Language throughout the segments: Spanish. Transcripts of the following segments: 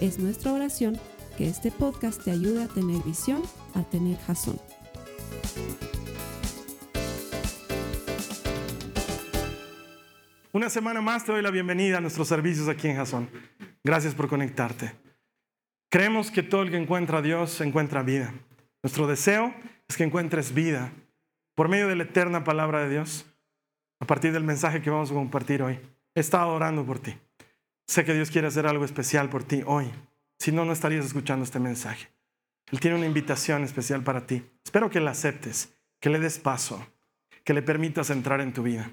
Es nuestra oración que este podcast te ayude a tener visión, a tener jazón. Una semana más te doy la bienvenida a nuestros servicios aquí en Jason. Gracias por conectarte. Creemos que todo el que encuentra a Dios encuentra vida. Nuestro deseo es que encuentres vida por medio de la eterna palabra de Dios, a partir del mensaje que vamos a compartir hoy. He estado orando por ti. Sé que Dios quiere hacer algo especial por ti hoy. Si no, no estarías escuchando este mensaje. Él tiene una invitación especial para ti. Espero que la aceptes, que le des paso, que le permitas entrar en tu vida.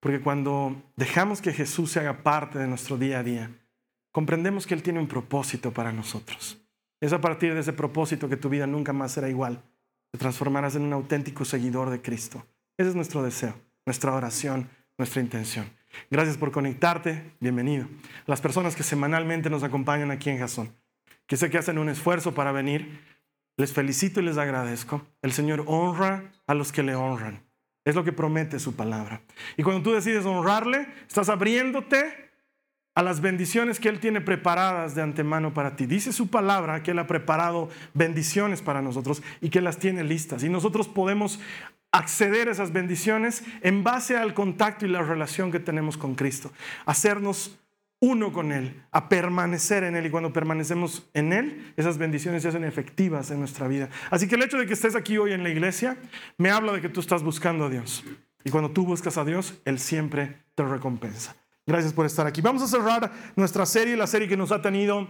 Porque cuando dejamos que Jesús se haga parte de nuestro día a día, comprendemos que Él tiene un propósito para nosotros. Es a partir de ese propósito que tu vida nunca más será igual. Te transformarás en un auténtico seguidor de Cristo. Ese es nuestro deseo, nuestra oración, nuestra intención. Gracias por conectarte, bienvenido. Las personas que semanalmente nos acompañan aquí en Jason, que sé que hacen un esfuerzo para venir, les felicito y les agradezco. El Señor honra a los que le honran. Es lo que promete su palabra. Y cuando tú decides honrarle, estás abriéndote a las bendiciones que Él tiene preparadas de antemano para ti. Dice su palabra que Él ha preparado bendiciones para nosotros y que las tiene listas. Y nosotros podemos acceder a esas bendiciones en base al contacto y la relación que tenemos con Cristo. Hacernos uno con Él, a permanecer en Él. Y cuando permanecemos en Él, esas bendiciones se hacen efectivas en nuestra vida. Así que el hecho de que estés aquí hoy en la iglesia me habla de que tú estás buscando a Dios. Y cuando tú buscas a Dios, Él siempre te recompensa. Gracias por estar aquí. Vamos a cerrar nuestra serie, la serie que nos ha tenido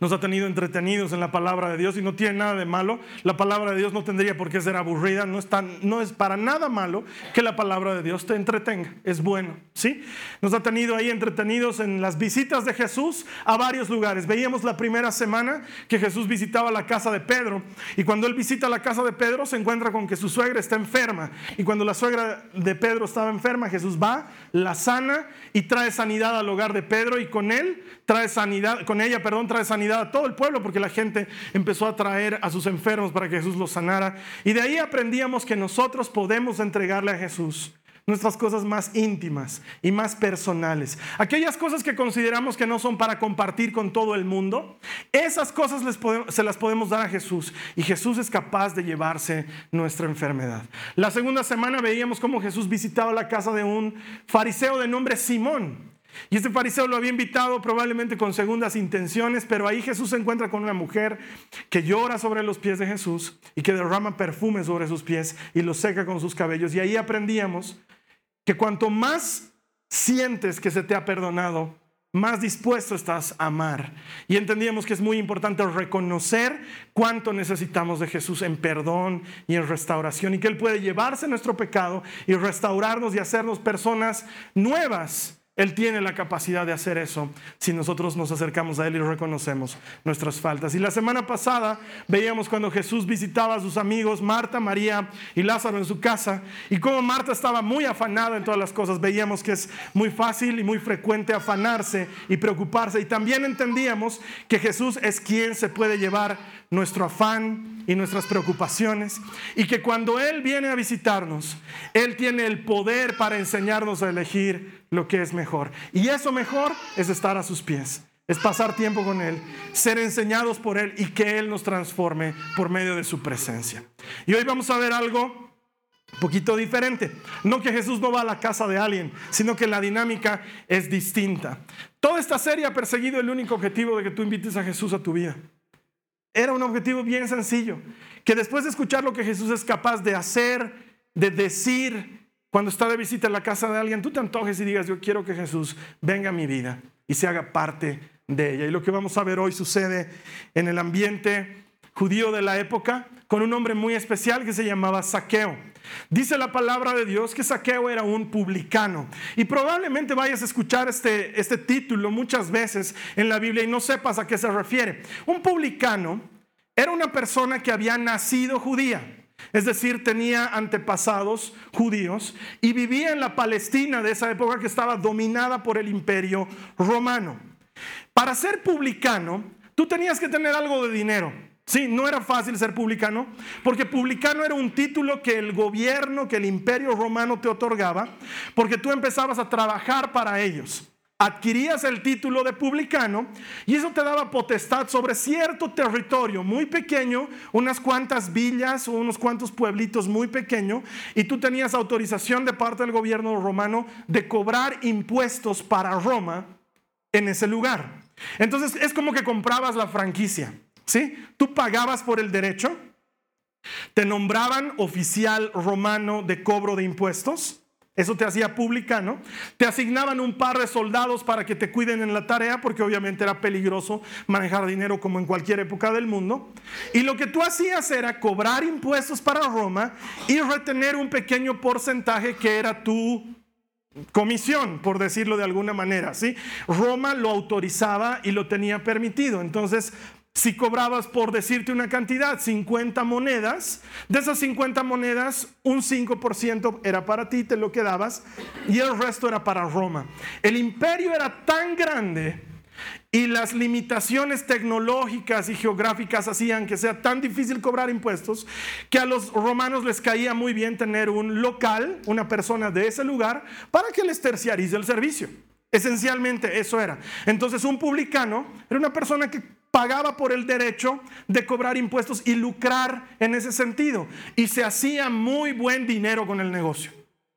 nos ha tenido entretenidos en la palabra de Dios y no tiene nada de malo. La palabra de Dios no tendría por qué ser aburrida, no es, no es para nada malo que la palabra de Dios te entretenga, es bueno, ¿sí? Nos ha tenido ahí entretenidos en las visitas de Jesús a varios lugares. Veíamos la primera semana que Jesús visitaba la casa de Pedro y cuando él visita la casa de Pedro se encuentra con que su suegra está enferma y cuando la suegra de Pedro estaba enferma, Jesús va, la sana y trae sanidad al hogar de Pedro y con él trae sanidad, con ella, perdón, trae sanidad a todo el pueblo porque la gente empezó a traer a sus enfermos para que Jesús los sanara. Y de ahí aprendíamos que nosotros podemos entregarle a Jesús nuestras cosas más íntimas y más personales. Aquellas cosas que consideramos que no son para compartir con todo el mundo, esas cosas se las podemos dar a Jesús y Jesús es capaz de llevarse nuestra enfermedad. La segunda semana veíamos cómo Jesús visitaba la casa de un fariseo de nombre Simón. Y este fariseo lo había invitado probablemente con segundas intenciones, pero ahí Jesús se encuentra con una mujer que llora sobre los pies de Jesús y que derrama perfume sobre sus pies y los seca con sus cabellos. Y ahí aprendíamos que cuanto más sientes que se te ha perdonado, más dispuesto estás a amar. Y entendíamos que es muy importante reconocer cuánto necesitamos de Jesús en perdón y en restauración y que Él puede llevarse nuestro pecado y restaurarnos y hacernos personas nuevas él tiene la capacidad de hacer eso si nosotros nos acercamos a Él y reconocemos nuestras faltas. Y la semana pasada veíamos cuando Jesús visitaba a sus amigos, Marta, María y Lázaro en su casa, y como Marta estaba muy afanada en todas las cosas, veíamos que es muy fácil y muy frecuente afanarse y preocuparse. Y también entendíamos que Jesús es quien se puede llevar nuestro afán y nuestras preocupaciones. Y que cuando Él viene a visitarnos, Él tiene el poder para enseñarnos a elegir lo que es mejor. Y eso mejor es estar a sus pies, es pasar tiempo con Él, ser enseñados por Él y que Él nos transforme por medio de su presencia. Y hoy vamos a ver algo un poquito diferente. No que Jesús no va a la casa de alguien, sino que la dinámica es distinta. Toda esta serie ha perseguido el único objetivo de que tú invites a Jesús a tu vida. Era un objetivo bien sencillo, que después de escuchar lo que Jesús es capaz de hacer, de decir, cuando está de visita en la casa de alguien, tú te antojes y digas, yo quiero que Jesús venga a mi vida y se haga parte de ella. Y lo que vamos a ver hoy sucede en el ambiente judío de la época con un hombre muy especial que se llamaba Saqueo. Dice la palabra de Dios que Saqueo era un publicano. Y probablemente vayas a escuchar este, este título muchas veces en la Biblia y no sepas a qué se refiere. Un publicano era una persona que había nacido judía. Es decir, tenía antepasados judíos y vivía en la Palestina de esa época que estaba dominada por el imperio romano. Para ser publicano, tú tenías que tener algo de dinero. Sí, no era fácil ser publicano, porque publicano era un título que el gobierno, que el imperio romano te otorgaba, porque tú empezabas a trabajar para ellos. Adquirías el título de publicano y eso te daba potestad sobre cierto territorio muy pequeño, unas cuantas villas o unos cuantos pueblitos muy pequeños, y tú tenías autorización de parte del gobierno romano de cobrar impuestos para Roma en ese lugar. Entonces es como que comprabas la franquicia. ¿sí? Tú pagabas por el derecho, te nombraban oficial romano de cobro de impuestos, eso te hacía publicano, te asignaban un par de soldados para que te cuiden en la tarea, porque obviamente era peligroso manejar dinero como en cualquier época del mundo, y lo que tú hacías era cobrar impuestos para Roma y retener un pequeño porcentaje que era tu comisión, por decirlo de alguna manera, ¿sí? Roma lo autorizaba y lo tenía permitido. Entonces, si cobrabas por decirte una cantidad, 50 monedas, de esas 50 monedas, un 5% era para ti, te lo quedabas, y el resto era para Roma. El imperio era tan grande y las limitaciones tecnológicas y geográficas hacían que sea tan difícil cobrar impuestos que a los romanos les caía muy bien tener un local, una persona de ese lugar, para que les terciarice el servicio. Esencialmente eso era. Entonces un publicano era una persona que pagaba por el derecho de cobrar impuestos y lucrar en ese sentido. Y se hacía muy buen dinero con el negocio.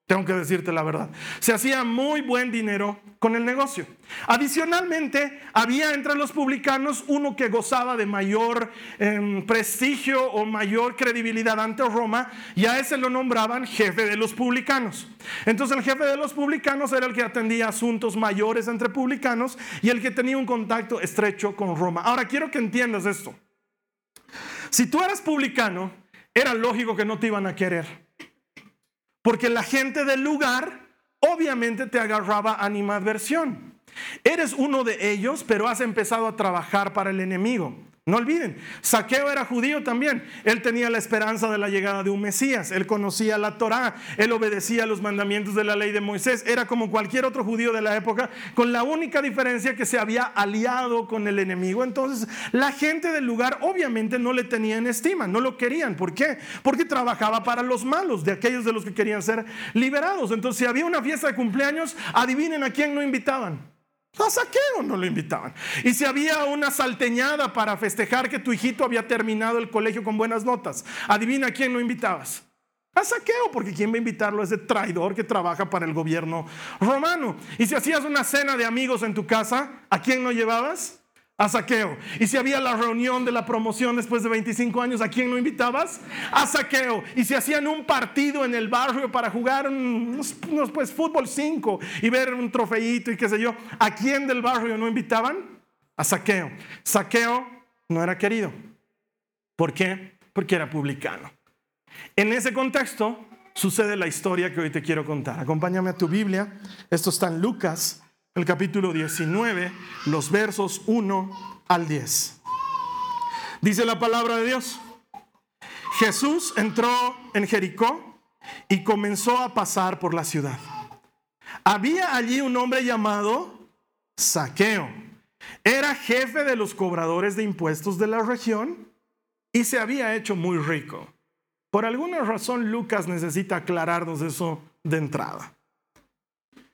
Tengo que decirte la verdad. Se hacía muy buen dinero con el negocio. Adicionalmente, había entre los publicanos uno que gozaba de mayor em, prestigio o mayor credibilidad ante Roma y a ese lo nombraban jefe de los publicanos. Entonces el jefe de los publicanos era el que atendía asuntos mayores entre publicanos y el que tenía un contacto estrecho con Roma. Ahora quiero que entiendas esto. Si tú eras publicano, era lógico que no te iban a querer. Porque la gente del lugar obviamente te agarraba animadversión. Eres uno de ellos, pero has empezado a trabajar para el enemigo. No olviden, Saqueo era judío también. Él tenía la esperanza de la llegada de un Mesías. Él conocía la Torá. Él obedecía los mandamientos de la ley de Moisés. Era como cualquier otro judío de la época, con la única diferencia que se había aliado con el enemigo. Entonces, la gente del lugar obviamente no le tenía en estima, no lo querían. ¿Por qué? Porque trabajaba para los malos, de aquellos de los que querían ser liberados. Entonces, si había una fiesta de cumpleaños, adivinen a quién no invitaban. A Saqueo no lo invitaban. Y si había una salteñada para festejar que tu hijito había terminado el colegio con buenas notas, adivina a quién no invitabas. A Saqueo, porque quién va a invitarlo ese traidor que trabaja para el gobierno romano. Y si hacías una cena de amigos en tu casa, ¿a quién no llevabas? A Saqueo. Y si había la reunión de la promoción después de 25 años, ¿a quién no invitabas? A Saqueo. Y si hacían un partido en el barrio para jugar unos, pues, fútbol 5 y ver un trofeito y qué sé yo, ¿a quién del barrio no invitaban? A Saqueo. Saqueo no era querido. ¿Por qué? Porque era publicano. En ese contexto sucede la historia que hoy te quiero contar. Acompáñame a tu Biblia. Esto está en Lucas el capítulo 19, los versos 1 al 10. Dice la palabra de Dios. Jesús entró en Jericó y comenzó a pasar por la ciudad. Había allí un hombre llamado Saqueo. Era jefe de los cobradores de impuestos de la región y se había hecho muy rico. Por alguna razón Lucas necesita aclararnos eso de entrada.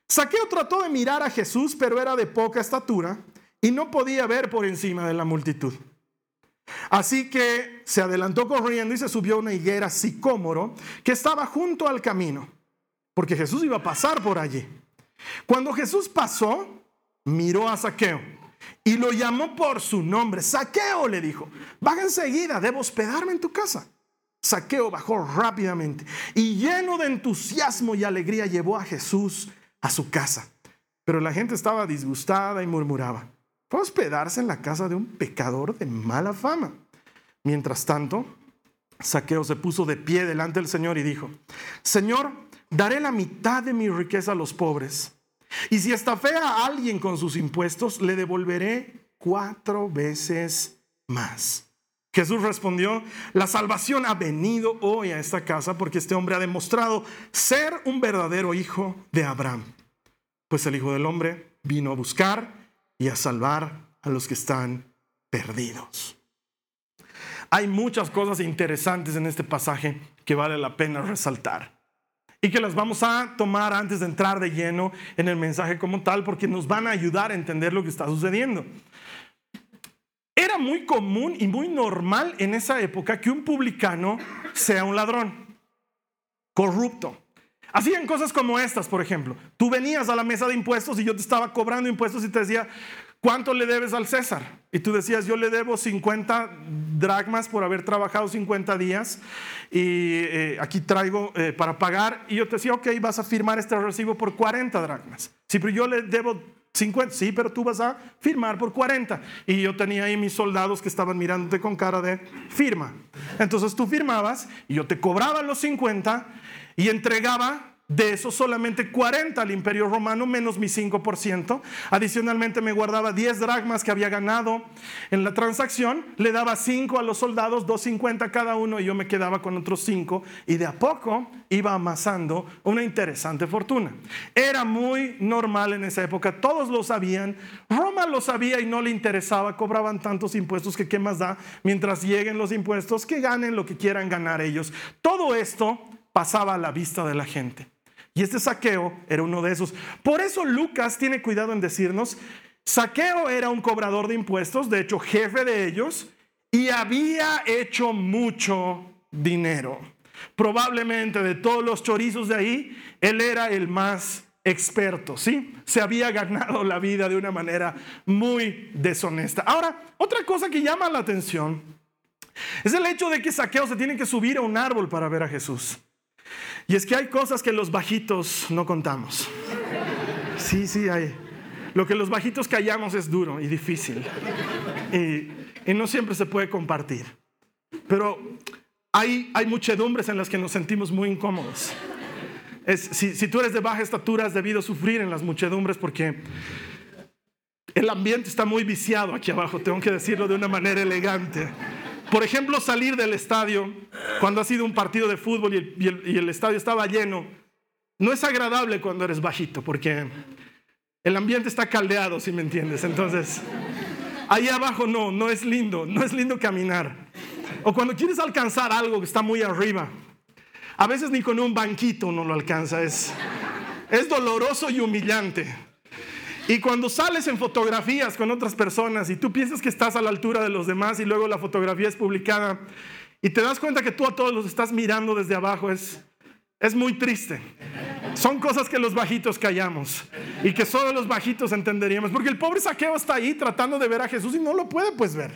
Saqueo trató de mirar a Jesús, pero era de poca estatura y no podía ver por encima de la multitud. Así que se adelantó corriendo y se subió a una higuera sicómoro que estaba junto al camino, porque Jesús iba a pasar por allí. Cuando Jesús pasó, miró a Saqueo y lo llamó por su nombre. Saqueo le dijo, baja enseguida, debo hospedarme en tu casa. Saqueo bajó rápidamente y lleno de entusiasmo y alegría llevó a Jesús a su casa. Pero la gente estaba disgustada y murmuraba. Fue hospedarse en la casa de un pecador de mala fama. Mientras tanto, Saqueo se puso de pie delante del Señor y dijo, Señor, daré la mitad de mi riqueza a los pobres. Y si estafea a alguien con sus impuestos, le devolveré cuatro veces más. Jesús respondió, la salvación ha venido hoy a esta casa porque este hombre ha demostrado ser un verdadero hijo de Abraham. Pues el Hijo del Hombre vino a buscar y a salvar a los que están perdidos. Hay muchas cosas interesantes en este pasaje que vale la pena resaltar y que las vamos a tomar antes de entrar de lleno en el mensaje como tal porque nos van a ayudar a entender lo que está sucediendo. Era muy común y muy normal en esa época que un publicano sea un ladrón, corrupto. Hacían cosas como estas, por ejemplo. Tú venías a la mesa de impuestos y yo te estaba cobrando impuestos y te decía, ¿cuánto le debes al César? Y tú decías, yo le debo 50 dracmas por haber trabajado 50 días y eh, aquí traigo eh, para pagar. Y yo te decía, ok, vas a firmar este recibo por 40 dracmas. Sí, pero yo le debo 50, sí, pero tú vas a firmar por 40. Y yo tenía ahí mis soldados que estaban mirándote con cara de firma. Entonces tú firmabas y yo te cobraba los 50 y entregaba de eso solamente 40 al imperio romano menos mi 5%. Adicionalmente me guardaba 10 dracmas que había ganado en la transacción, le daba 5 a los soldados, 2.50 cada uno y yo me quedaba con otros 5 y de a poco iba amasando una interesante fortuna. Era muy normal en esa época, todos lo sabían, Roma lo sabía y no le interesaba, cobraban tantos impuestos que qué más da mientras lleguen los impuestos, que ganen lo que quieran ganar ellos. Todo esto pasaba a la vista de la gente. Y este saqueo era uno de esos. Por eso Lucas tiene cuidado en decirnos, saqueo era un cobrador de impuestos, de hecho jefe de ellos, y había hecho mucho dinero. Probablemente de todos los chorizos de ahí, él era el más experto, ¿sí? Se había ganado la vida de una manera muy deshonesta. Ahora, otra cosa que llama la atención es el hecho de que Saqueo se tiene que subir a un árbol para ver a Jesús. Y es que hay cosas que los bajitos no contamos. Sí, sí, hay. Lo que los bajitos callamos es duro y difícil. Y, no siempre se puede compartir. Pero hay, hay muchedumbres en las que nos sentimos muy incómodos. si, si tú eres de baja estatura, has debido sufrir en las muchedumbres porque el ambiente está muy viciado aquí abajo, tengo que decirlo de una manera elegante. Por ejemplo, salir del estadio cuando ha sido un partido de fútbol y el, estadio estaba lleno. No es agradable cuando eres bajito porque el ambiente está caldeado, si me entiendes. Entonces, ahí abajo no, no es lindo, no es lindo caminar. O cuando quieres alcanzar algo que está muy arriba, a veces ni con un banquito uno lo alcanza, es, es doloroso y humillante. Y cuando sales en fotografías con otras personas y tú piensas que estás a la altura de los demás y luego la fotografía es publicada y te das cuenta que tú a todos los estás mirando desde abajo, es, es muy triste. Son cosas que los bajitos callamos y que solo los bajitos entenderíamos. Porque el pobre saqueo está ahí tratando de ver a Jesús y no lo puede pues ver.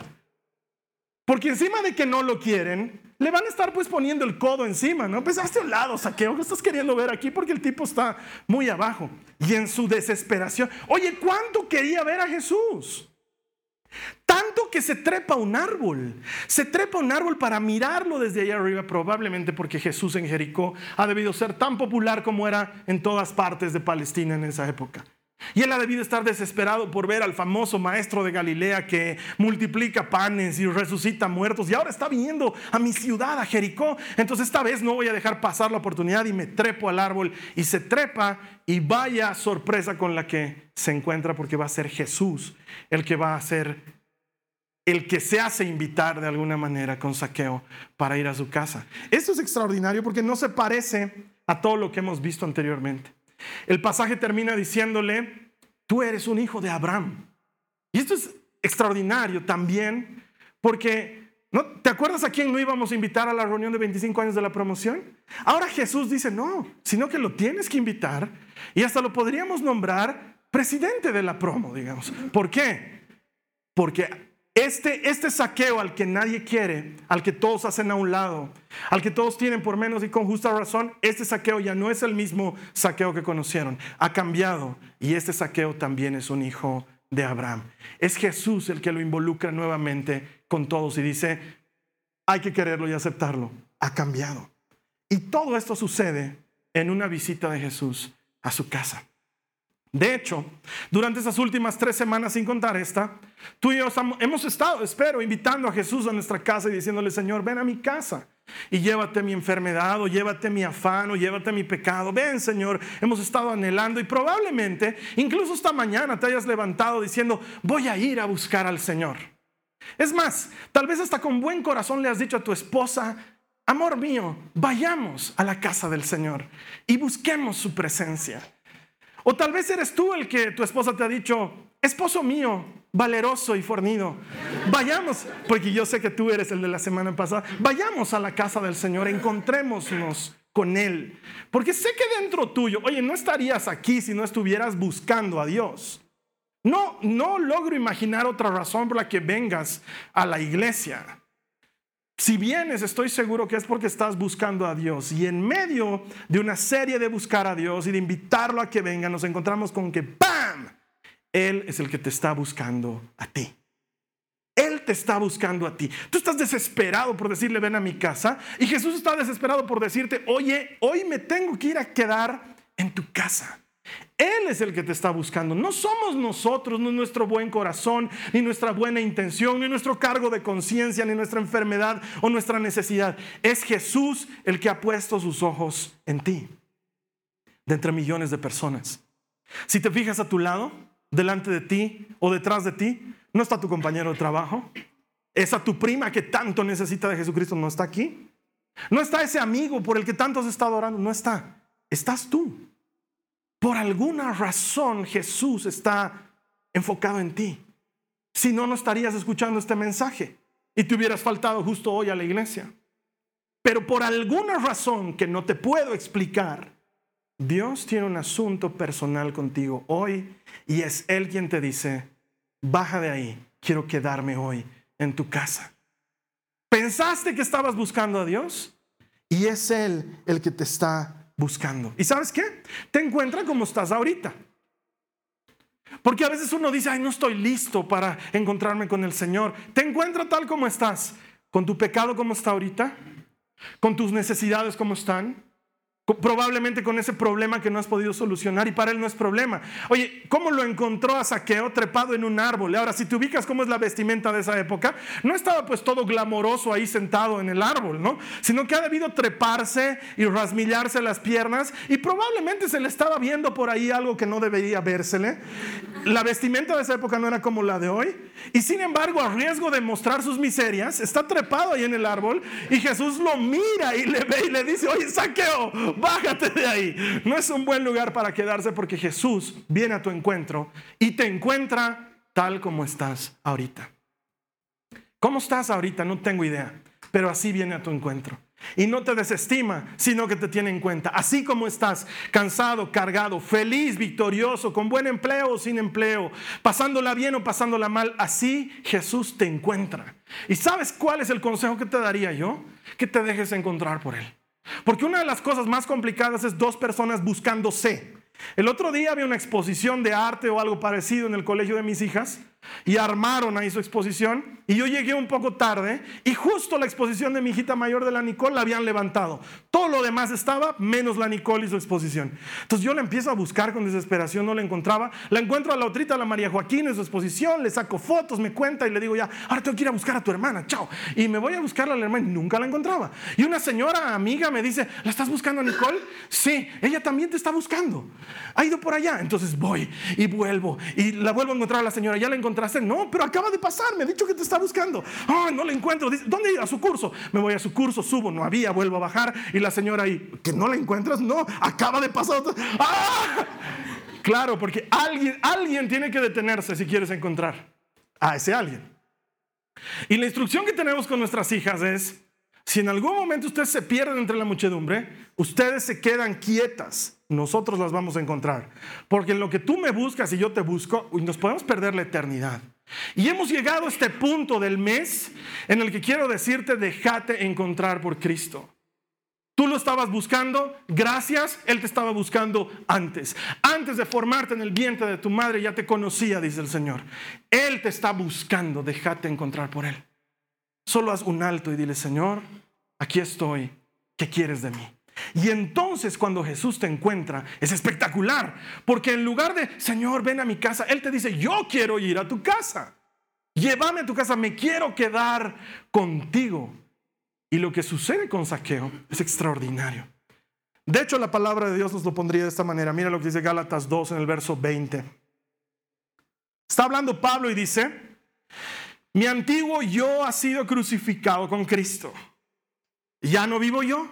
Porque encima de que no lo quieren, le van a estar pues poniendo el codo encima, ¿no? Pues hazte un lado, saqueo, ¿qué estás queriendo ver aquí? Porque el tipo está muy abajo. Y en su desesperación, oye, ¿cuánto quería ver a Jesús? Tanto que se trepa un árbol. Se trepa un árbol para mirarlo desde allá arriba, probablemente porque Jesús en Jericó ha debido ser tan popular como era en todas partes de Palestina en esa época. Y él ha debido estar desesperado por ver al famoso maestro de Galilea que multiplica panes y resucita muertos. Y ahora está viniendo a mi ciudad, a Jericó. Entonces esta vez no voy a dejar pasar la oportunidad y me trepo al árbol. Y se trepa y vaya sorpresa con la que se encuentra porque va a ser Jesús el que va a ser el que se hace invitar de alguna manera con saqueo para ir a su casa. Esto es extraordinario porque no se parece a todo lo que hemos visto anteriormente. El pasaje termina diciéndole, tú eres un hijo de Abraham. Y esto es extraordinario también, porque ¿no? ¿te acuerdas a quién no íbamos a invitar a la reunión de 25 años de la promoción? Ahora Jesús dice, no, sino que lo tienes que invitar y hasta lo podríamos nombrar presidente de la promo, digamos. ¿Por qué? Porque este, este saqueo al que nadie quiere, al que todos hacen a un lado, al que todos tienen por menos y con justa razón, este saqueo ya no es el mismo saqueo que conocieron. Ha cambiado y este saqueo también es un hijo de Abraham. Es Jesús el que lo involucra nuevamente con todos y dice, hay que quererlo y aceptarlo. Ha cambiado. Y todo esto sucede en una visita de Jesús a su casa. De hecho, durante esas últimas tres semanas, sin contar esta, tú y yo hemos estado, espero, invitando a Jesús a nuestra casa y diciéndole, Señor, ven a mi casa y llévate mi enfermedad o llévate mi afán o llévate mi pecado. Ven, Señor, hemos estado anhelando y probablemente, incluso esta mañana, te hayas levantado diciendo, voy a ir a buscar al Señor. Es más, tal vez hasta con buen corazón le has dicho a tu esposa, amor mío, vayamos a la casa del Señor y busquemos su presencia. O tal vez eres tú el que tu esposa te ha dicho, esposo mío, valeroso y fornido, vayamos, porque yo sé que tú eres el de la semana pasada, vayamos a la casa del Señor, encontrémonos con Él. Porque sé que dentro tuyo, oye, no estarías aquí si no estuvieras buscando a Dios. No, no logro imaginar otra razón por la que vengas a la iglesia. Si vienes, estoy seguro que es porque estás buscando a Dios. Y en medio de una serie de buscar a Dios y de invitarlo a que venga, nos encontramos con que ¡pam! Él es el que te está buscando a ti. Él te está buscando a ti. Tú estás desesperado por decirle, ven a mi casa. Y Jesús está desesperado por decirte, oye, hoy me tengo que ir a quedar en tu casa. Él es el que te está buscando. No somos nosotros, no nuestro buen corazón, ni nuestra buena intención, ni nuestro cargo de conciencia, ni nuestra enfermedad o nuestra necesidad. Es Jesús el que ha puesto sus ojos en ti, de entre millones de personas. Si te fijas a tu lado, delante de ti o detrás de ti, no está tu compañero de trabajo. Esa tu prima que tanto necesita de Jesucristo no está aquí. No está ese amigo por el que tanto has estado orando, no está. Estás tú. Por alguna razón Jesús está enfocado en ti. Si no, no estarías escuchando este mensaje y te hubieras faltado justo hoy a la iglesia. Pero por alguna razón que no te puedo explicar, Dios tiene un asunto personal contigo hoy y es Él quien te dice, baja de ahí, quiero quedarme hoy en tu casa. ¿Pensaste que estabas buscando a Dios? Y es Él el que te está buscando. ¿Y sabes qué? Te encuentra como estás ahorita. Porque a veces uno dice, ay, no estoy listo para encontrarme con el Señor. Te encuentra tal como estás, con tu pecado como está ahorita, con tus necesidades como están, Probablemente con ese problema que no has podido solucionar y para él no es problema. Oye, ¿cómo lo encontró a Saqueo trepado en un árbol? Ahora, si te ubicas cómo es la vestimenta de esa época, no estaba pues todo glamoroso ahí sentado en el árbol, ¿no? Sino que ha debido treparse y rasmillarse las piernas y probablemente se le estaba viendo por ahí algo que no debería vérsele. La vestimenta de esa época no era como la de hoy. Y sin embargo, a riesgo de mostrar sus miserias, está trepado ahí en el árbol y Jesús lo mira y le ve y le dice, oye, Saqueo, bájate de ahí. No es un buen lugar para quedarse porque Jesús viene a tu encuentro y te encuentra tal como estás ahorita. ¿Cómo estás ahorita? No tengo idea, pero así viene a tu encuentro. Y no te desestima, sino que te tiene en cuenta. Así como estás cansado, cargado, feliz, victorioso, con buen empleo o sin empleo, pasándola bien o pasándola mal, así Jesús te encuentra. ¿Y sabes cuál es el consejo que te daría yo? Que te dejes encontrar por Él. Porque una de las cosas más complicadas es dos personas buscándose. El otro día había una exposición de arte o algo parecido en el colegio de mis hijas y armaron ahí su exposición y yo llegué un poco tarde y justo la exposición de mi hijita mayor de la Nicole la habían levantado. Todo lo demás estaba menos la Nicole y su exposición. Entonces yo la empiezo a buscar con desesperación, no la encontraba. La encuentro a la otrita, a la María Joaquín en su exposición, le saco fotos, me cuenta y le digo ya, ahora tengo que ir a buscar a tu hermana, chao. Y me voy a buscarla a la hermana y nunca la encontraba. Y una señora amiga me dice, ¿la estás buscando a Nicole? Sí, ella también te está buscando. Ha ido por allá. Entonces voy y vuelvo y la vuelvo a encontrar a la señora, ya la encontré No, pero acaba de pasar, me ha dicho que te está buscando. Ah, no la encuentro. ¿dónde ir? A su curso. Me voy a su curso, subo, no había, vuelvo a bajar y la señora ahí, ¿que no la encuentras? No, acaba de pasar. ¡Ah! Claro, porque alguien, alguien tiene que detenerse si quieres encontrar a ese alguien. Y la instrucción que tenemos con nuestras hijas es, si en algún momento ustedes se pierden entre la muchedumbre, ustedes se quedan quietas nosotros las vamos a encontrar. Porque en lo que tú me buscas y yo te busco, nos podemos perder la eternidad. Y hemos llegado a este punto del mes en el que quiero decirte, déjate encontrar por Cristo. Tú lo estabas buscando, gracias, Él te estaba buscando antes. Antes de formarte en el vientre de tu madre ya te conocía, dice el Señor. Él te está buscando, déjate encontrar por Él. Solo haz un alto y dile, Señor, aquí estoy, ¿qué quieres de mí? Y entonces cuando Jesús te encuentra, es espectacular, porque en lugar de, Señor, ven a mi casa, Él te dice, yo quiero ir a tu casa. Llévame a tu casa, me quiero quedar contigo. Y lo que sucede con Saqueo es extraordinario. De hecho, la palabra de Dios nos lo pondría de esta manera. Mira lo que dice Gálatas 2 en el verso 20. Está hablando Pablo y dice, mi antiguo yo ha sido crucificado con Cristo. Ya no vivo yo,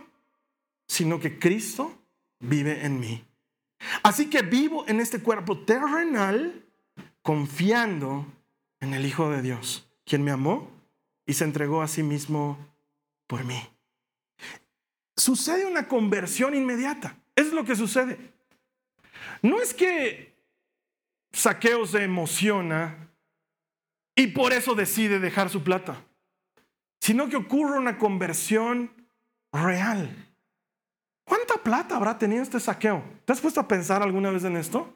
sino que Cristo vive en mí. Así que vivo en este cuerpo terrenal confiando en el Hijo de Dios, quien me amó y se entregó a sí mismo por mí. Sucede una conversión inmediata. Es lo que sucede. No es que Saqueo se emociona y por eso decide dejar su plata, sino que ocurre una conversión real. ¿Cuánta plata habrá tenido este saqueo? ¿Te has puesto a pensar alguna vez en esto?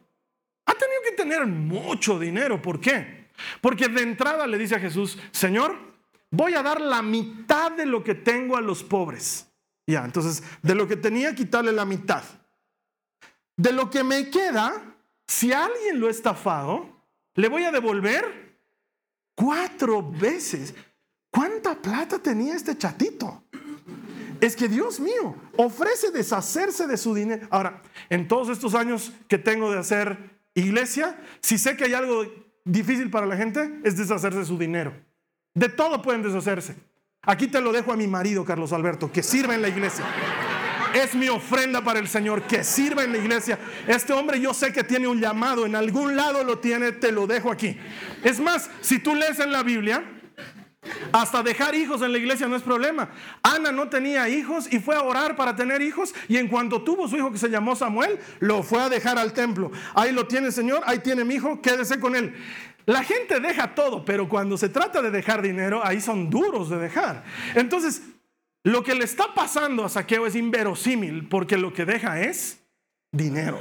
Ha tenido que tener mucho dinero. ¿Por qué? Porque de entrada le dice a Jesús, Señor, voy a dar la mitad de lo que tengo a los pobres. Ya, entonces, de lo que tenía, quitarle la mitad. De lo que me queda, si alguien lo ha estafado, le voy a devolver cuatro veces. ¿Cuánta plata tenía este chatito? Es que Dios mío ofrece deshacerse de su dinero. Ahora, en todos estos años que tengo de hacer iglesia, si sé que hay algo difícil para la gente, es deshacerse de su dinero. De todo pueden deshacerse. Aquí te lo dejo a mi marido, Carlos Alberto, que sirva en la iglesia. Es mi ofrenda para el Señor, que sirva en la iglesia. Este hombre yo sé que tiene un llamado, en algún lado lo tiene, te lo dejo aquí. Es más, si tú lees en la Biblia, hasta dejar hijos en la iglesia no es problema. Ana no tenía hijos y fue a orar para tener hijos y en cuanto tuvo su hijo que se llamó Samuel, lo fue a dejar al templo. Ahí lo tiene Señor, ahí tiene mi hijo, quédese con él. La gente deja todo, pero cuando se trata de dejar dinero, ahí son duros de dejar. Entonces, lo que le está pasando a Saqueo es inverosímil porque lo que deja es dinero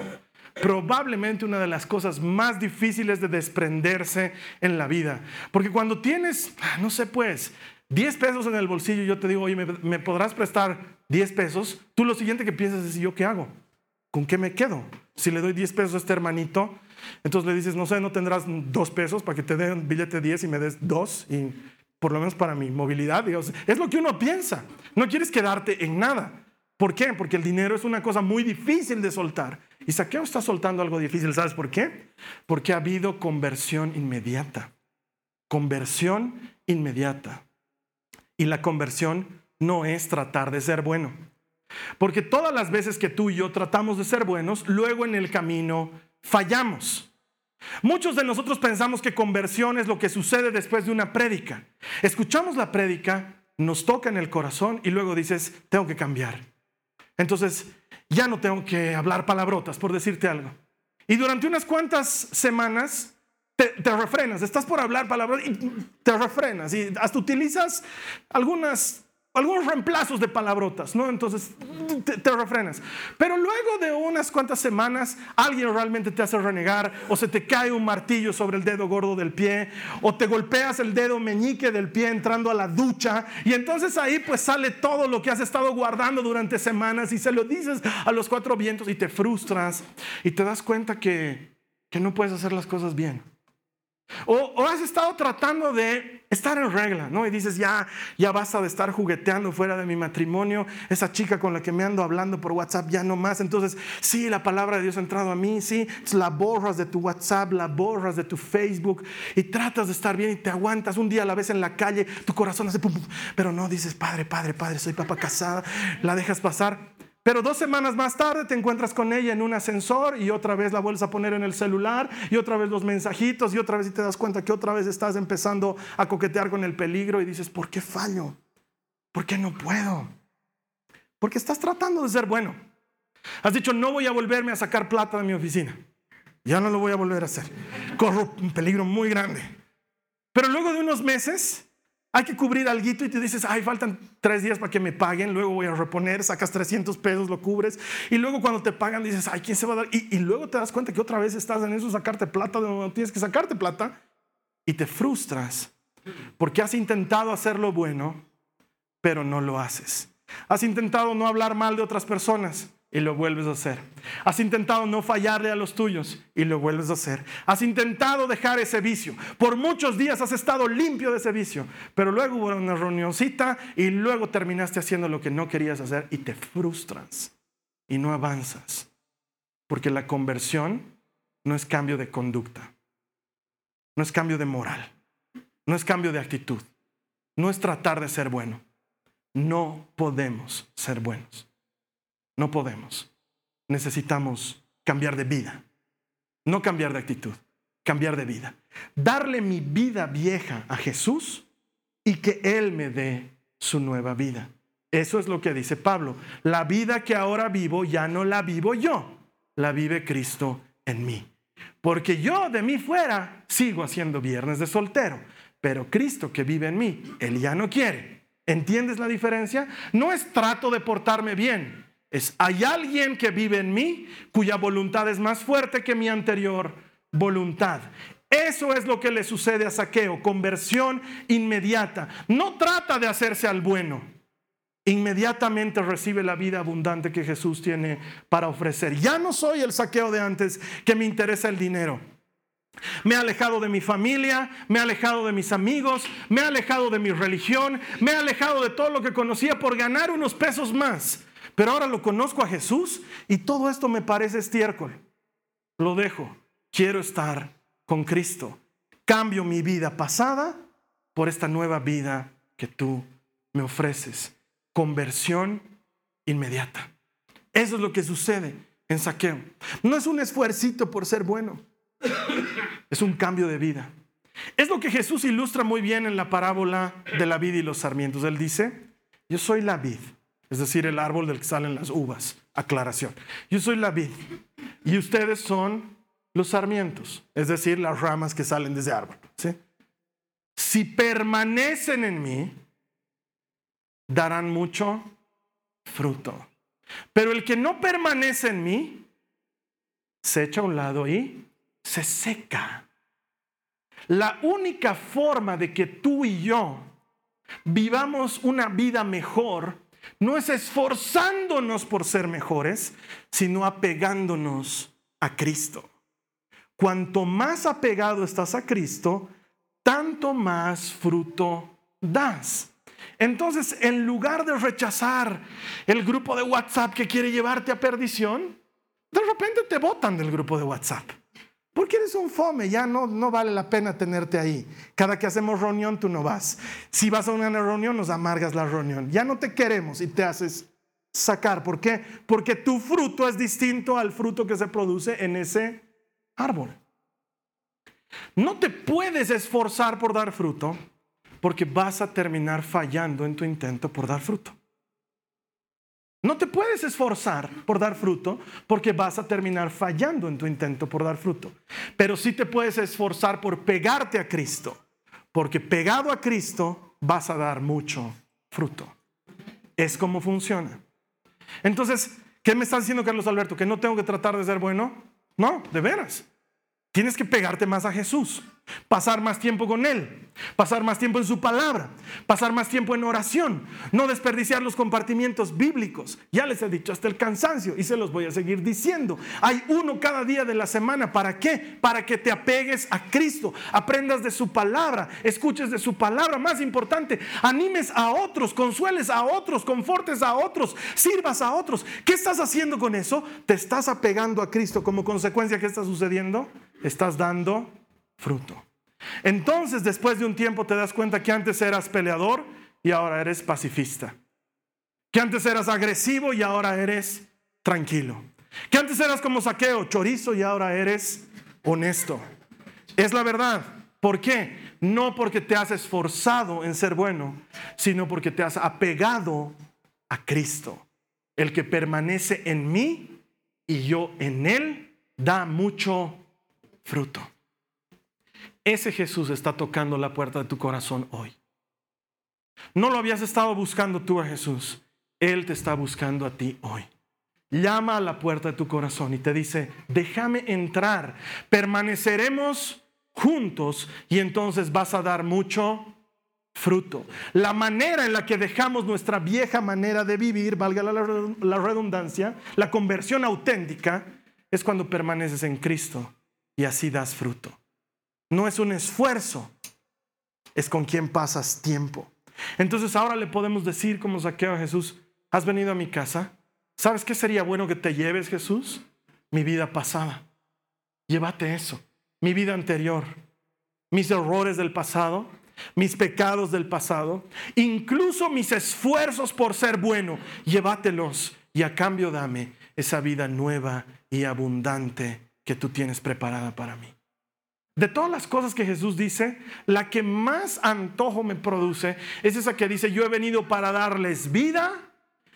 probablemente una de las cosas más difíciles de desprenderse en la vida. Porque cuando tienes, no sé pues, 10 pesos en el bolsillo, yo te digo, oye, ¿me, podrás prestar 10 pesos? Tú lo siguiente que piensas es, ¿yo qué hago? ¿Con qué me quedo? Si le doy 10 pesos a este hermanito, entonces le dices, no sé, no tendrás 2 pesos para que te dé un billete 10 y me des 2 y por lo menos para mi movilidad. Es lo que uno piensa. No quieres quedarte en nada. ¿Por qué? Porque el dinero es una cosa muy difícil de soltar. Y Saqueo está soltando algo difícil. ¿Sabes por qué? Porque ha habido conversión inmediata. Conversión inmediata. Y la conversión no es tratar de ser bueno. Porque todas las veces que tú y yo tratamos de ser buenos, luego en el camino fallamos. Muchos de nosotros pensamos que conversión es lo que sucede después de una prédica. Escuchamos la prédica, nos toca en el corazón y luego dices, tengo que cambiar. Entonces, ya no tengo que hablar palabrotas, por decirte algo. Y durante unas cuantas semanas te, refrenas, estás por hablar palabras y te refrenas y hasta utilizas algunas algunos reemplazos de palabrotas, ¿no? Entonces te, refrenas. Pero luego de unas cuantas semanas, alguien realmente te hace renegar, o se te cae un martillo sobre el dedo gordo del pie, o te golpeas el dedo meñique del pie entrando a la ducha, y entonces ahí pues sale todo lo que has estado guardando durante semanas y se lo dices a los cuatro vientos y te frustras y te das cuenta que, que no puedes hacer las cosas bien. O, has estado tratando de estar en regla, ¿no? Y dices, ya, ya basta de estar jugueteando fuera de mi matrimonio, esa chica con la que me ando hablando por WhatsApp, ya no más. Entonces, sí, la palabra de Dios ha entrado a mí, sí, la borras de tu WhatsApp, la borras de tu Facebook y tratas de estar bien y te aguantas. Un día la ves en la calle, tu corazón hace pum, pum, pero no dices, padre, padre, padre, soy papá casada, la dejas pasar. Pero dos semanas más tarde te encuentras con ella en un ascensor y otra vez la vuelves a poner en el celular y otra vez los mensajitos y otra vez y te das cuenta que otra vez estás empezando a coquetear con el peligro y dices, ¿por qué fallo? ¿Por qué no puedo? Porque estás tratando de ser bueno. Has dicho, no voy a volverme a sacar plata de mi oficina. Ya no lo voy a volver a hacer. Corro un peligro muy grande. Pero luego de unos meses hay que cubrir algo y te dices, ay, faltan tres días para que me paguen, luego voy a reponer, sacas 300 pesos, lo cubres, y luego cuando te pagan dices, ay, ¿quién se va a dar? Y, luego te das cuenta que otra vez estás en eso, sacarte plata de donde no tienes que sacarte plata, y te frustras Porque has intentado hacer lo bueno, pero no lo haces. Has intentado no hablar mal de otras personas y lo vuelves a hacer. Has intentado no fallarle a los tuyos y lo vuelves a hacer. Has intentado dejar ese vicio. Por muchos días has estado limpio de ese vicio, pero luego hubo una reunioncita y luego terminaste haciendo lo que no querías hacer y te frustras y no avanzas. Porque la conversión no es cambio de conducta, no es cambio de moral, no es cambio de actitud, no es tratar de ser bueno. No podemos ser buenos. No podemos. Necesitamos cambiar de vida. No cambiar de actitud, cambiar de vida. Darle mi vida vieja a Jesús y que Él me dé su nueva vida. Eso es lo que dice Pablo. La vida que ahora vivo ya no la vivo yo, la vive Cristo en mí. Porque yo de mí fuera sigo haciendo viernes de soltero, pero Cristo que vive en mí, Él ya no quiere. ¿Entiendes la diferencia? No es trato de portarme bien, es hay alguien que vive en mí cuya voluntad es más fuerte que mi anterior voluntad. Eso es lo que le sucede a Saqueo, conversión inmediata. No trata de hacerse al bueno. Inmediatamente recibe la vida abundante que Jesús tiene para ofrecer. Ya no soy el saqueo de antes que me interesa el dinero. Me he alejado de mi familia, me he alejado de mis amigos, me he alejado de mi religión, me he alejado de todo lo que conocía por ganar unos pesos más. Pero ahora lo conozco a Jesús y todo esto me parece estiércol. Lo dejo. Quiero estar con Cristo. Cambio mi vida pasada por esta nueva vida que tú me ofreces. Conversión inmediata. Eso es lo que sucede en saqueo. No es un esfuercito por ser bueno. Es un cambio de vida. Es lo que Jesús ilustra muy bien en la parábola de la vid y los sarmientos. Él dice, yo soy la vid es decir, el árbol del que salen las uvas. Aclaración. Yo soy la vid y ustedes son los sarmientos, es decir, las ramas que salen de ese árbol. Si permanecen en mí, darán mucho fruto. Pero el que no permanece en mí, se echa a un lado y se seca. La única forma de que tú y yo vivamos una vida mejor no es esforzándonos por ser mejores, sino apegándonos a Cristo. Cuanto más apegado estás a Cristo, tanto más fruto das. Entonces, en lugar de rechazar el grupo de WhatsApp que quiere llevarte a perdición, de repente te botan del grupo de WhatsApp. Porque eres un fome, ya no, no vale la pena tenerte ahí. Cada que hacemos reunión tú no vas. Si vas a una reunión nos amargas la reunión. Ya no te queremos y te haces sacar. ¿Por qué? Porque tu fruto es distinto al fruto que se produce en ese árbol. No te puedes esforzar por dar fruto porque vas a terminar fallando en tu intento por dar fruto. No te puedes esforzar por dar fruto porque vas a terminar fallando en tu intento por dar fruto. Pero sí te puedes esforzar por pegarte a Cristo, porque pegado a Cristo vas a dar mucho fruto. Es como funciona. Entonces, ¿qué me estás diciendo, Carlos Alberto? ¿Que no tengo que tratar de ser bueno? No, de veras. Tienes que pegarte más a Jesús, pasar más tiempo con Él, pasar más tiempo en su palabra, pasar más tiempo en oración, no desperdiciar los compartimientos bíblicos. Ya les he dicho hasta el cansancio y se los voy a seguir diciendo. Hay uno cada día de la semana. ¿Para qué? Para que te apegues a Cristo, aprendas de su palabra, escuches de su palabra. Más importante, animes a otros, consueles a otros, confortes a otros, sirvas a otros. ¿Qué estás haciendo con eso? Te estás apegando a Cristo como consecuencia. ¿Qué está sucediendo? Estás dando fruto. Entonces, después de un tiempo te das cuenta que antes eras peleador y ahora eres pacifista. Que antes eras agresivo y ahora eres tranquilo. Que antes eras como saqueo, chorizo y ahora eres honesto. Es la verdad. ¿Por qué? No porque te has esforzado en ser bueno, sino porque te has apegado a Cristo. El que permanece en mí y yo en él da mucho fruto. Ese Jesús está tocando la puerta de tu corazón hoy. No lo habías estado buscando tú a Jesús. Él te está buscando a ti hoy. Llama a la puerta de tu corazón y te dice, déjame entrar. Permaneceremos juntos y entonces vas a dar mucho fruto. La manera en la que dejamos nuestra vieja manera de vivir, valga la redundancia, la conversión auténtica, es cuando permaneces en Cristo y así das fruto. No es un esfuerzo, es con quien pasas tiempo. Entonces ahora le podemos decir como saqueo a Jesús, ¿has venido a mi casa? ¿Sabes qué sería bueno que te lleves, Jesús? Mi vida pasada. Llévate eso. Mi vida anterior. Mis errores del pasado. Mis pecados del pasado. Incluso mis esfuerzos por ser bueno. Llévatelos y a cambio dame esa vida nueva y abundante que tú tienes preparada para mí. De todas las cosas que Jesús dice, la que más antojo me produce es esa que dice, yo he venido para darles vida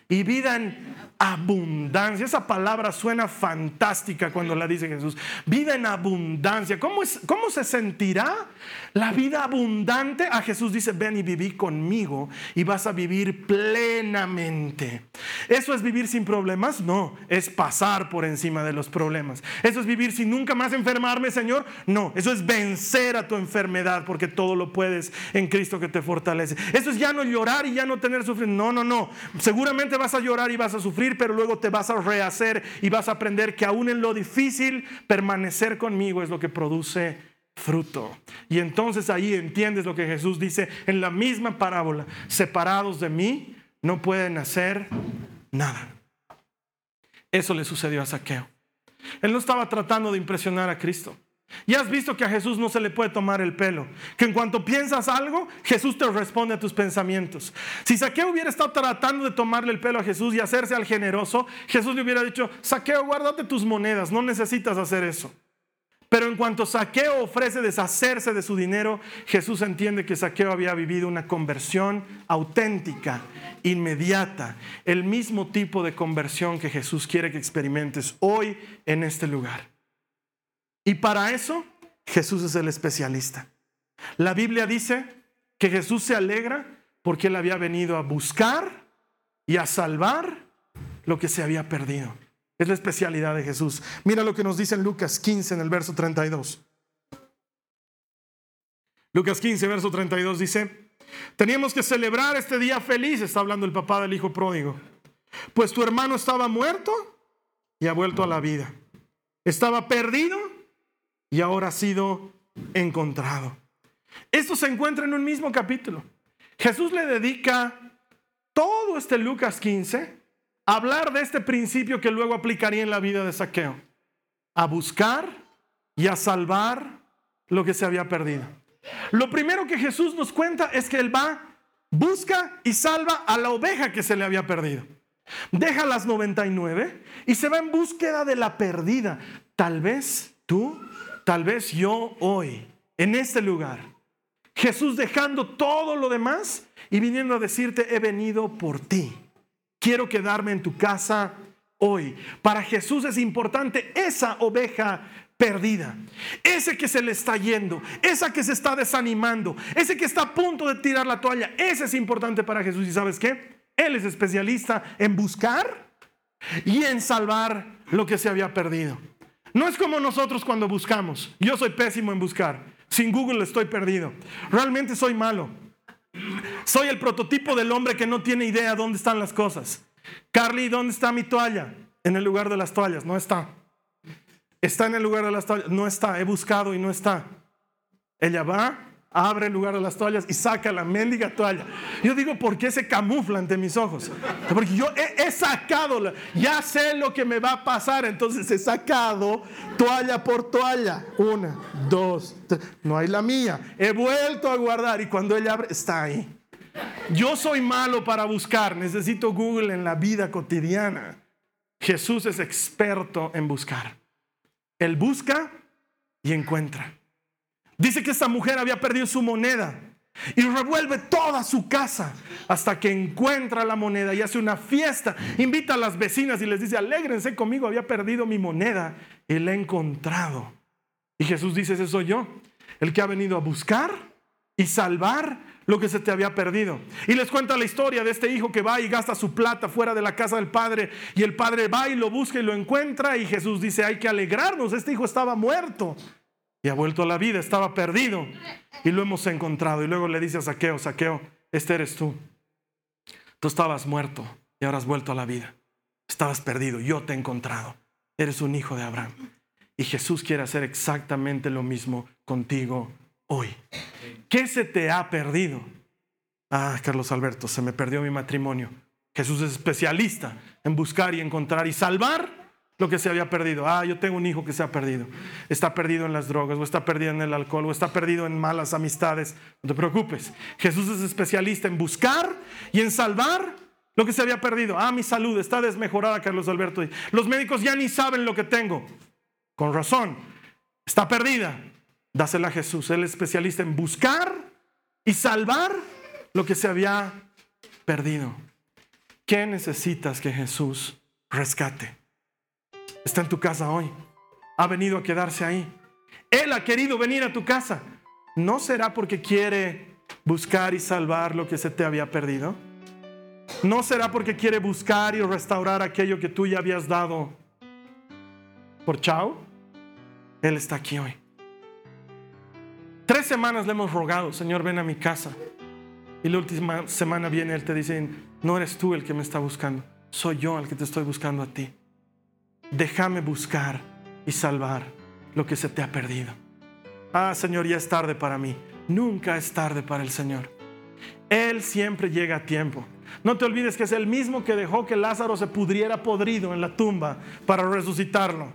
y vida en abundancia. Esa palabra suena fantástica cuando la dice Jesús. Vida en abundancia. ¿Cómo, es, ¿Cómo se sentirá la vida abundante? A Jesús dice, ven y viví conmigo y vas a vivir plenamente. ¿Eso es vivir sin problemas? No, es pasar por encima de los problemas. ¿Eso es vivir sin nunca más enfermarme, Señor? No, eso es vencer a tu enfermedad porque todo lo puedes en Cristo que te fortalece. Eso es ya no llorar y ya no tener sufrimiento. No, no, no. Seguramente vas a llorar y vas a sufrir pero luego te vas a rehacer y vas a aprender que aún en lo difícil, permanecer conmigo es lo que produce fruto. Y entonces ahí entiendes lo que Jesús dice en la misma parábola. Separados de mí, no pueden hacer nada. Eso le sucedió a Saqueo. Él no estaba tratando de impresionar a Cristo. Y has visto que a Jesús no se le puede tomar el pelo. Que en cuanto piensas algo, Jesús te responde a tus pensamientos. Si Saqueo hubiera estado tratando de tomarle el pelo a Jesús y hacerse al generoso, Jesús le hubiera dicho, Saqueo, guárdate tus monedas, no necesitas hacer eso. Pero en cuanto Saqueo ofrece deshacerse de su dinero, Jesús entiende que Saqueo había vivido una conversión auténtica, inmediata, el mismo tipo de conversión que Jesús quiere que experimentes hoy en este lugar. Y para eso Jesús es el especialista. La Biblia dice que Jesús se alegra porque él había venido a buscar y a salvar lo que se había perdido. Es la especialidad de Jesús. Mira lo que nos dice en Lucas 15 en el verso 32. Lucas 15, verso 32 dice, teníamos que celebrar este día feliz, está hablando el papá del hijo pródigo, pues tu hermano estaba muerto y ha vuelto a la vida. Estaba perdido y ahora ha sido encontrado. Esto se encuentra en un mismo capítulo. Jesús le dedica todo este Lucas 15 a hablar de este principio que luego aplicaría en la vida de Saqueo, a buscar y a salvar lo que se había perdido. Lo primero que Jesús nos cuenta es que él va, busca y salva a la oveja que se le había perdido. Deja las 99 y se va en búsqueda de la perdida. Tal vez tú Tal vez yo hoy, en este lugar, Jesús dejando todo lo demás y viniendo a decirte, he venido por ti. Quiero quedarme en tu casa hoy. Para Jesús es importante esa oveja perdida, ese que se le está yendo, esa que se está desanimando, ese que está a punto de tirar la toalla. Ese es importante para Jesús. ¿Y sabes qué? Él es especialista en buscar y en salvar lo que se había perdido. No es como nosotros cuando buscamos. Yo soy pésimo en buscar. Sin Google estoy perdido. Realmente soy malo. Soy el prototipo del hombre que no tiene idea dónde están las cosas. Carly, ¿dónde está mi toalla? En el lugar de las toallas. No está. Está en el lugar de las toallas. No está. He buscado y no está. Ella va abre el lugar de las toallas y saca la mendiga toalla. Yo digo, ¿por qué se camufla ante mis ojos? Porque yo he, sacado, ya sé lo que me va a pasar, entonces he sacado toalla por toalla. Una, dos, tres. No hay la mía. He vuelto a guardar y cuando ella abre, está ahí. Yo soy malo para buscar, necesito Google en la vida cotidiana. Jesús es experto en buscar. Él busca y encuentra. Dice que esta mujer había perdido su moneda y revuelve toda su casa hasta que encuentra la moneda y hace una fiesta. Invita a las vecinas y les dice, alégrense conmigo, había perdido mi moneda y la he encontrado. Y Jesús dice, ese soy yo, el que ha venido a buscar y salvar lo que se te había perdido. Y les cuenta la historia de este hijo que va y gasta su plata fuera de la casa del padre y el padre va y lo busca y lo encuentra y Jesús dice, hay que alegrarnos, este hijo estaba muerto y ha vuelto a la vida, estaba perdido y lo hemos encontrado. Y luego le dice a Saqueo, Saqueo, este eres tú. Tú estabas muerto y ahora has vuelto a la vida. Estabas perdido, yo te he encontrado. Eres un hijo de Abraham. Y Jesús quiere hacer exactamente lo mismo contigo hoy. ¿Qué se te ha perdido? Ah, Carlos Alberto, se me perdió mi matrimonio. Jesús es especialista en buscar y encontrar y salvar lo que se había perdido. Ah, yo tengo un hijo que se ha perdido. Está perdido en las drogas, o está perdido en el alcohol, o está perdido en malas amistades. No te preocupes. Jesús es especialista en buscar y en salvar lo que se había perdido. Ah, mi salud está desmejorada, Carlos Alberto. Los médicos ya ni saben lo que tengo. Con razón. Está perdida. Dásela a Jesús. Él es especialista en buscar y salvar lo que se había perdido. ¿Qué necesitas que Jesús rescate? Está en tu casa hoy. Ha venido a quedarse ahí. Él ha querido venir a tu casa. ¿No será porque quiere buscar y salvar lo que se te había perdido? ¿No será porque quiere buscar y restaurar aquello que tú ya habías dado por chao? Él está aquí hoy. Tres semanas le hemos rogado, Señor, ven a mi casa. Y la última semana viene Él te dice, no eres tú el que me está buscando, soy yo el que te estoy buscando a ti déjame buscar y salvar lo que se te ha perdido. Ah, Señor, ya es tarde para mí. Nunca es tarde para el Señor. Él siempre llega a tiempo. No te olvides que es el mismo que dejó que Lázaro se pudriera podrido en la tumba para resucitarlo.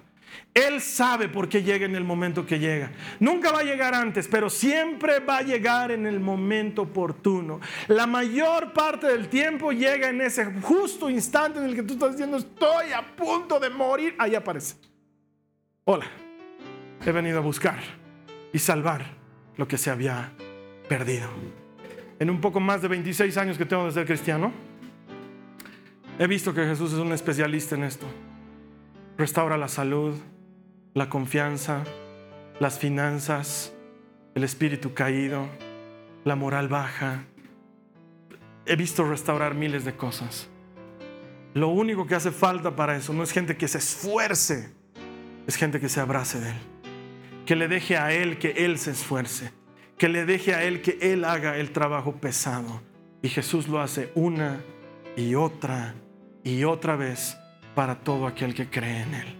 Él sabe por qué llega en el momento que llega. Nunca va a llegar antes, pero siempre va a llegar en el momento oportuno. La mayor parte del tiempo llega en ese justo instante en el que tú estás diciendo, estoy a punto de morir. Ahí aparece. Hola, he venido a buscar y salvar lo que se había perdido. En un poco más de 26 años que tengo de ser cristiano, he visto que Jesús es un especialista en esto. Restaura la salud, la confianza, las finanzas, el espíritu caído, la moral baja. He visto restaurar miles de cosas. Lo único que hace falta para eso no es gente que se esfuerce, es gente que se abrace de Él. Que le deje a Él que Él se esfuerce. Que le deje a Él que Él haga el trabajo pesado. Y Jesús lo hace una y otra y otra vez para todo aquel que cree en Él.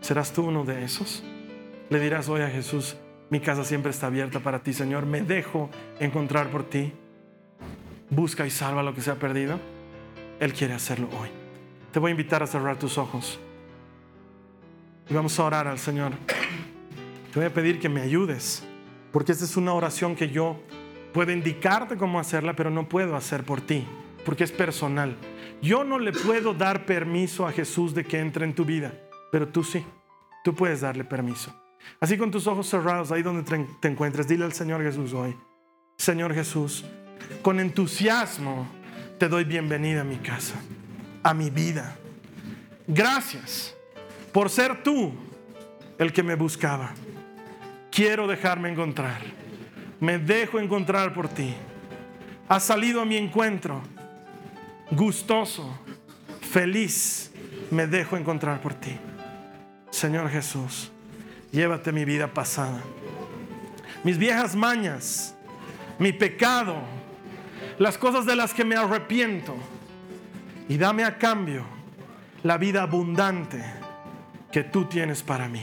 ¿Serás tú uno de esos? Le dirás hoy a Jesús, mi casa siempre está abierta para ti, Señor, me dejo encontrar por ti. Busca y salva lo que se ha perdido. Él quiere hacerlo hoy. Te voy a invitar a cerrar tus ojos. Y vamos a orar al Señor. Te voy a pedir que me ayudes, porque esta es una oración que yo puedo indicarte cómo hacerla, pero no puedo hacer por ti, porque es personal. Yo no le puedo dar permiso a Jesús de que entre en tu vida pero tú sí, tú puedes darle permiso. Así con tus ojos cerrados, ahí donde te encuentres, dile al Señor Jesús hoy, Señor Jesús, con entusiasmo te doy bienvenida a mi casa, a mi vida. Gracias por ser tú el que me buscaba. Quiero dejarme encontrar. Me dejo encontrar por ti. Has salido a mi encuentro gustoso, feliz. Me dejo encontrar por ti. Señor Jesús, llévate mi vida pasada, mis viejas mañas, mi pecado, las cosas de las que me arrepiento y dame a cambio la vida abundante que tú tienes para mí.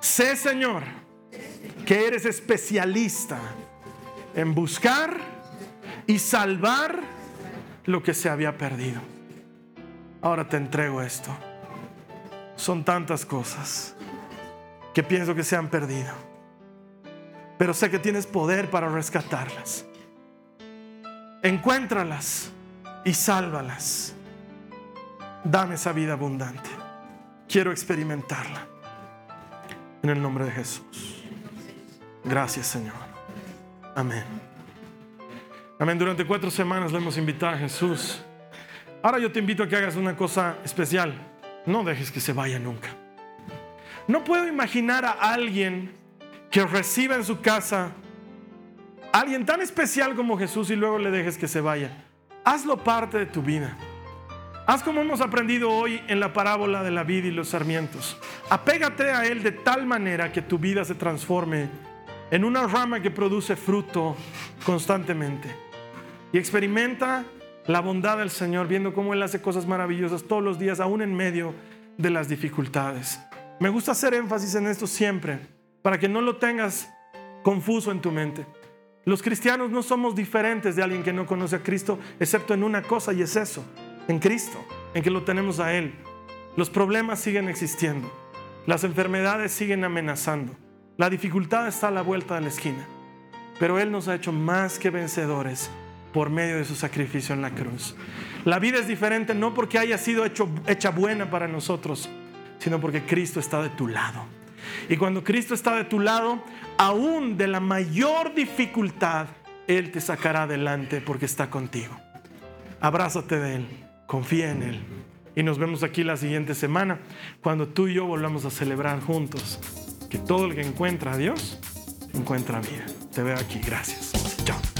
Sé, Señor, que eres especialista en buscar y salvar lo que se había perdido. Ahora te entrego esto son tantas cosas que pienso que se han perdido. Pero sé que tienes poder para rescatarlas. Encuéntralas y sálvalas. Dame esa vida abundante. Quiero experimentarla. En el nombre de Jesús. Gracias Señor. Amén. Amén. Durante cuatro semanas le hemos invitado a Jesús. Ahora yo te invito a que hagas una cosa especial no dejes que se vaya nunca. No puedo imaginar a alguien que reciba en su casa a alguien tan especial como Jesús y luego le dejes que se vaya. Hazlo parte de tu vida. Haz como hemos aprendido hoy en la parábola de la vid y los sarmientos. Apégate a Él de tal manera que tu vida se transforme en una rama que produce fruto constantemente. Y experimenta la bondad del Señor, viendo cómo Él hace cosas maravillosas todos los días, aún en medio de las dificultades. Me gusta hacer énfasis en esto siempre, para que no lo tengas confuso en tu mente. Los cristianos no somos diferentes de alguien que no conoce a Cristo, excepto en una cosa, y es eso, en Cristo, en que lo tenemos a Él. Los problemas siguen existiendo, las enfermedades siguen amenazando, la dificultad está a la vuelta de la esquina, pero Él nos ha hecho más que vencedores por medio de su sacrificio en la cruz. La vida es diferente no porque haya sido hecho, hecha buena para nosotros, sino porque Cristo está de tu lado. Y cuando Cristo está de tu lado, aún de la mayor dificultad, Él te sacará adelante porque está contigo. Abrázate de Él, confía en Él. Y nos vemos aquí la siguiente semana, cuando tú y yo volvamos a celebrar juntos que todo el que encuentra a Dios, encuentra vida. Te veo aquí, gracias. Chao.